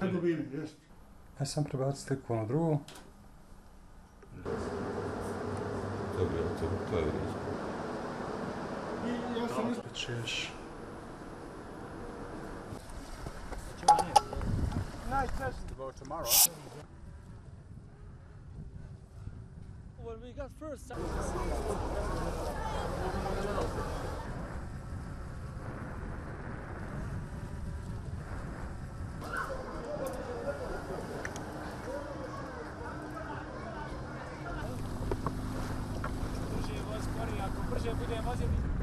Jest. Ja sam prebaciti sliku na drugu. Dobro, to, to je vrijeme. I ja sam isto. Češ. Nice session to go tomorrow. When we got first, Gut, der muss nicht.